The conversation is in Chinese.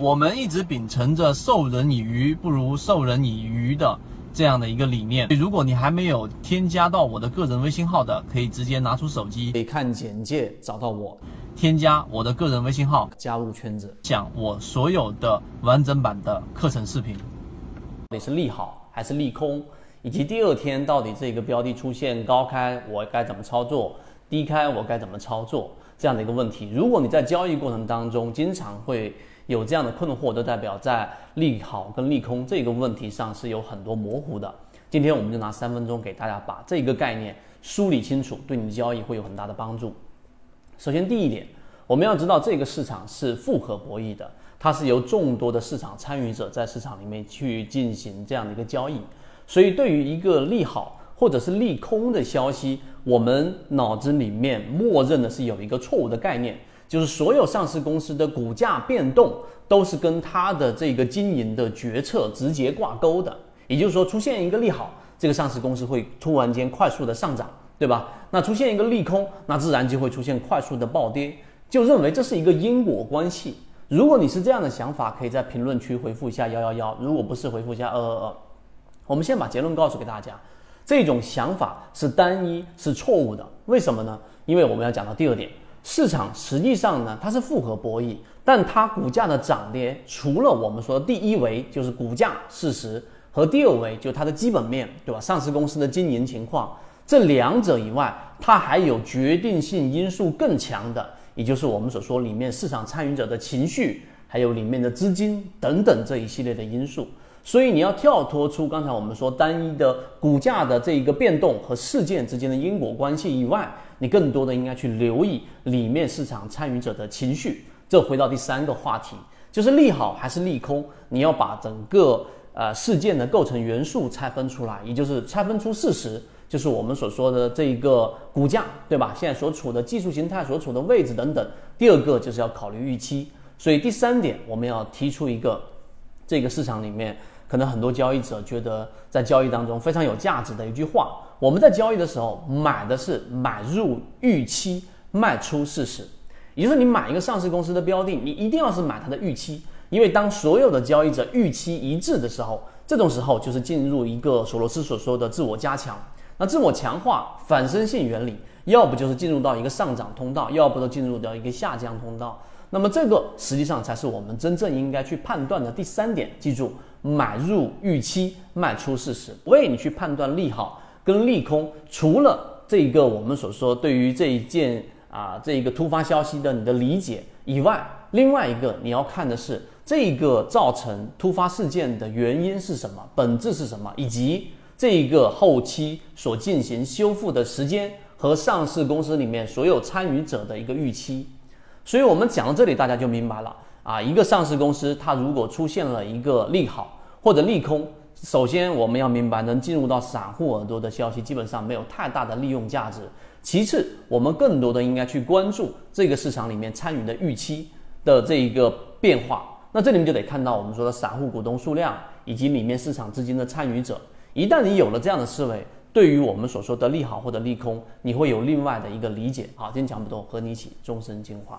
我们一直秉承着授人以鱼不如授人以渔的这样的一个理念。如果你还没有添加到我的个人微信号的，可以直接拿出手机，可以看简介找到我，添加我的个人微信号，加入圈子，讲我所有的完整版的课程视频。到底是利好还是利空？以及第二天到底这个标的出现高开，我该怎么操作？低开我该怎么操作？这样的一个问题，如果你在交易过程当中经常会有这样的困惑，都代表在利好跟利空这个问题上是有很多模糊的。今天我们就拿三分钟给大家把这个概念梳理清楚，对你的交易会有很大的帮助。首先第一点，我们要知道这个市场是复合博弈的，它是由众多的市场参与者在市场里面去进行这样的一个交易，所以对于一个利好。或者是利空的消息，我们脑子里面默认的是有一个错误的概念，就是所有上市公司的股价变动都是跟它的这个经营的决策直接挂钩的。也就是说，出现一个利好，这个上市公司会突然间快速的上涨，对吧？那出现一个利空，那自然就会出现快速的暴跌，就认为这是一个因果关系。如果你是这样的想法，可以在评论区回复一下幺幺幺；如果不是，回复一下二二二。我们先把结论告诉给大家。这种想法是单一，是错误的。为什么呢？因为我们要讲到第二点，市场实际上呢，它是复合博弈，但它股价的涨跌，除了我们说的第一维就是股价事实和第二维就它的基本面对吧？上市公司的经营情况这两者以外，它还有决定性因素更强的，也就是我们所说里面市场参与者的情绪，还有里面的资金等等这一系列的因素。所以你要跳脱出刚才我们说单一的股价的这一个变动和事件之间的因果关系以外，你更多的应该去留意里面市场参与者的情绪。这回到第三个话题，就是利好还是利空，你要把整个呃事件的构成元素拆分出来，也就是拆分出事实，就是我们所说的这一个股价，对吧？现在所处的技术形态、所处的位置等等。第二个就是要考虑预期。所以第三点，我们要提出一个这个市场里面。可能很多交易者觉得，在交易当中非常有价值的一句话：我们在交易的时候买的是买入预期，卖出事实。也就是你买一个上市公司的标的，你一定要是买它的预期，因为当所有的交易者预期一致的时候，这种时候就是进入一个索罗斯所说的自我加强。那自我强化反身性原理，要不就是进入到一个上涨通道，要不就进入到一个下降通道。那么这个实际上才是我们真正应该去判断的第三点。记住。买入预期，卖出事实，为你去判断利好跟利空。除了这个我们所说对于这一件啊这一个突发消息的你的理解以外，另外一个你要看的是这个造成突发事件的原因是什么，本质是什么，以及这个后期所进行修复的时间和上市公司里面所有参与者的一个预期。所以我们讲到这里，大家就明白了。啊，一个上市公司，它如果出现了一个利好或者利空，首先我们要明白，能进入到散户耳朵的消息，基本上没有太大的利用价值。其次，我们更多的应该去关注这个市场里面参与的预期的这一个变化。那这里面就得看到我们说的散户股东数量以及里面市场资金的参与者。一旦你有了这样的思维，对于我们所说的利好或者利空，你会有另外的一个理解。好，今天讲不多，和你一起终身进化。